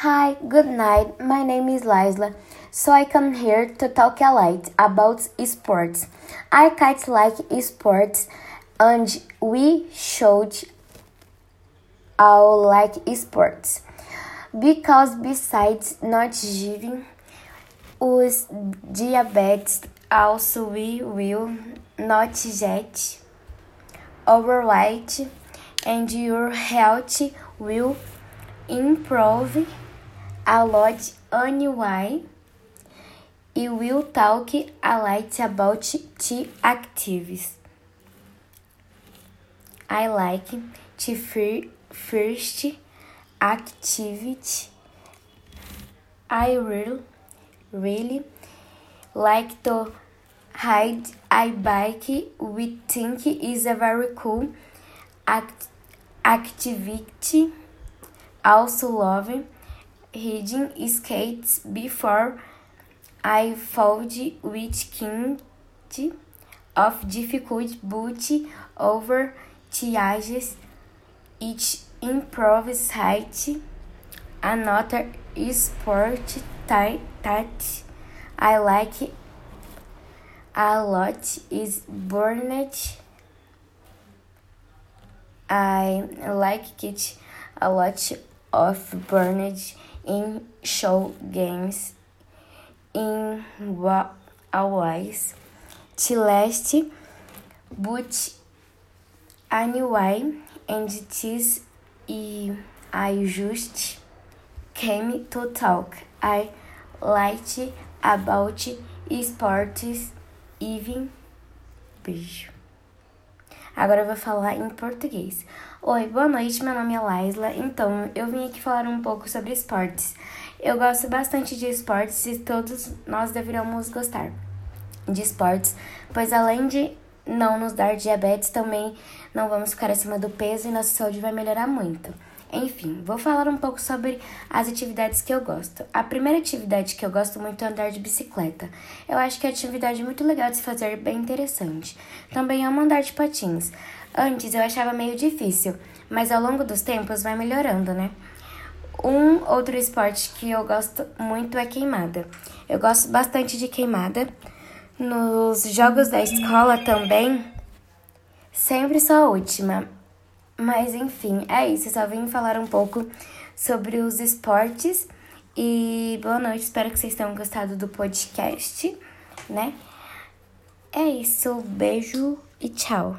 Hi, good night. My name is Laisla. So I come here to talk a lot about sports. I quite like sports and we should all like sports. Because besides not giving us diabetes, also we will not get overweight and your health will improve a lot anyway. You will talk a lot about the activities. I like the first activity. I really, really like to ride a bike. We think is a very cool act activity. Also love riding skates before I found with kind of difficult but over tiages it improves height. Another sport that I like a lot is burnet. I like it a lot of burnet in show games in always to last but anyway and this I just came to talk. I liked about sports even. Beijo Agora eu vou falar em português. Oi, boa noite, meu nome é Laisla. Então, eu vim aqui falar um pouco sobre esportes. Eu gosto bastante de esportes e todos nós deveríamos gostar de esportes, pois além de não nos dar diabetes, também não vamos ficar acima do peso e nossa saúde vai melhorar muito. Enfim, vou falar um pouco sobre as atividades que eu gosto. A primeira atividade que eu gosto muito é andar de bicicleta. Eu acho que é uma atividade muito legal de se fazer, bem interessante. Também amo andar de patins. Antes eu achava meio difícil, mas ao longo dos tempos vai melhorando, né? Um outro esporte que eu gosto muito é queimada. Eu gosto bastante de queimada. Nos jogos da escola também, sempre sou a última. Mas enfim, é isso. Eu só vim falar um pouco sobre os esportes. E boa noite, espero que vocês tenham gostado do podcast, né? É isso, beijo e tchau.